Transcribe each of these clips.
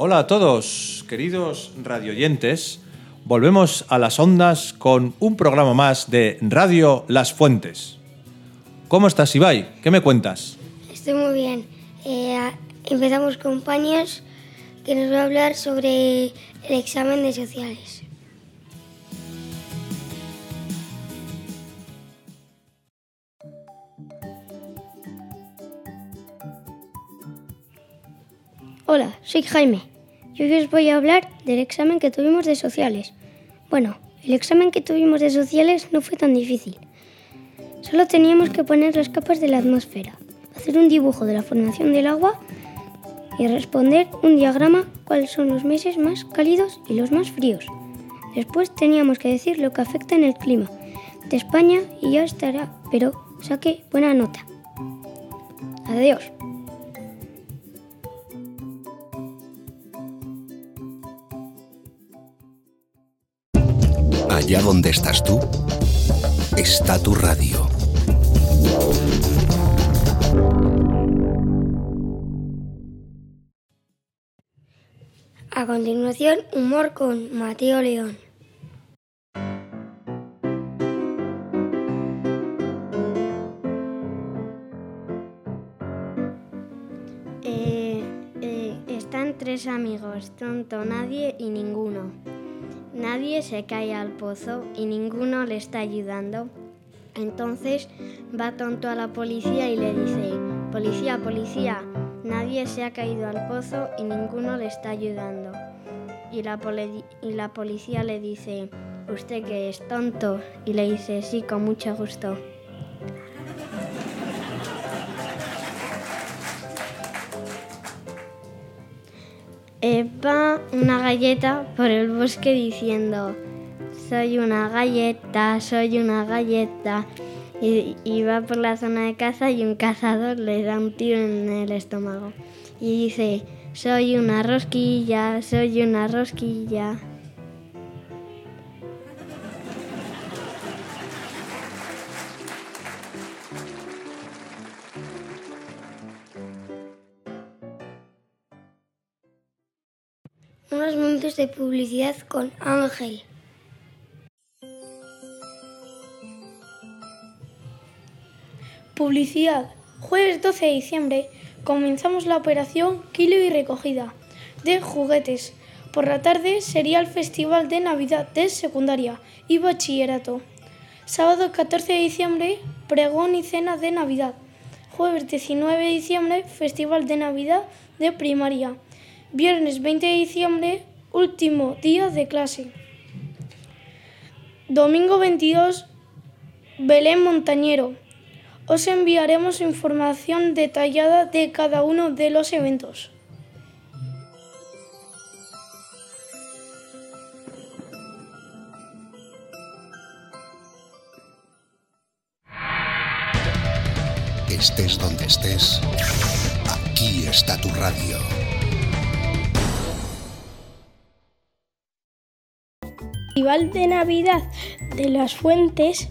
Hola a todos, queridos radioyentes. Volvemos a las ondas con un programa más de Radio Las Fuentes. ¿Cómo estás, Ibai? ¿Qué me cuentas? Estoy muy bien. Eh, empezamos con Paños, que nos va a hablar sobre el examen de sociales. Hola, soy Jaime. Y hoy os voy a hablar del examen que tuvimos de sociales. Bueno, el examen que tuvimos de sociales no fue tan difícil. Solo teníamos que poner las capas de la atmósfera, hacer un dibujo de la formación del agua y responder un diagrama cuáles son los meses más cálidos y los más fríos. Después teníamos que decir lo que afecta en el clima de España y ya estará, pero saque buena nota. Adiós. Allá donde estás tú, está tu radio. A continuación, humor con Mateo León. Eh, eh, están tres amigos, tonto, nadie y ninguno. Nadie se cae al pozo y ninguno le está ayudando. Entonces va tonto a la policía y le dice, policía, policía, nadie se ha caído al pozo y ninguno le está ayudando. Y la, policía le dice, ¿usted que es tonto? Y le dice, sí, con mucho gusto. Va una galleta por el bosque diciendo, soy una galleta, soy una galleta. Y, y va por la zona de caza y un cazador le da un tiro en el estómago. Y dice, soy una rosquilla, soy una rosquilla. Unos minutos de publicidad con Ángel. Publicidad. Jueves 12 de diciembre comenzamos la operación Kilo y Recogida de juguetes. Por la tarde sería el Festival de Navidad de Secundaria y Bachillerato. Sábado 14 de diciembre, pregón y cena de Navidad. Jueves 19 de diciembre, Festival de Navidad de Primaria. Viernes 20 de diciembre, último día de clase. Domingo 22, Belén Montañero. Os enviaremos información detallada de cada uno de los eventos. Estés donde estés, aquí está tu radio. Festival de Navidad de las Fuentes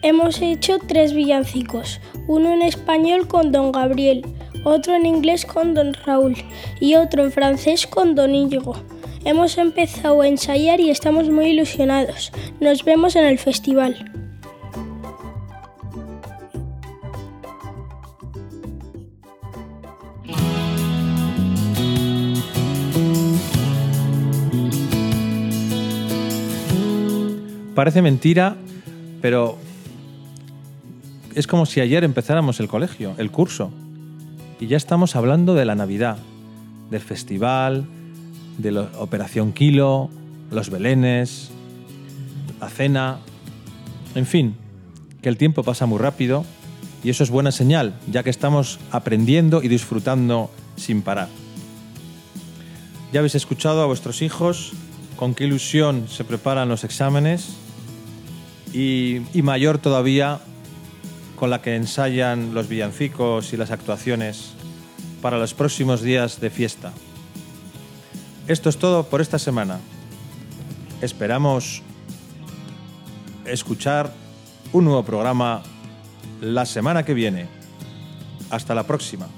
hemos hecho tres villancicos, uno en español con Don Gabriel, otro en inglés con Don Raúl y otro en francés con Don Íñigo. Hemos empezado a ensayar y estamos muy ilusionados. Nos vemos en el festival. Parece mentira, pero es como si ayer empezáramos el colegio, el curso. Y ya estamos hablando de la Navidad, del festival, de la Operación Kilo, los belenes, la cena, en fin, que el tiempo pasa muy rápido y eso es buena señal, ya que estamos aprendiendo y disfrutando sin parar. Ya habéis escuchado a vuestros hijos con qué ilusión se preparan los exámenes y, mayor todavía con la que ensayan los villancicos y las actuaciones para los próximos días de fiesta. Esto es todo por esta semana. Esperamos escuchar un nuevo programa la semana que viene. Hasta la próxima.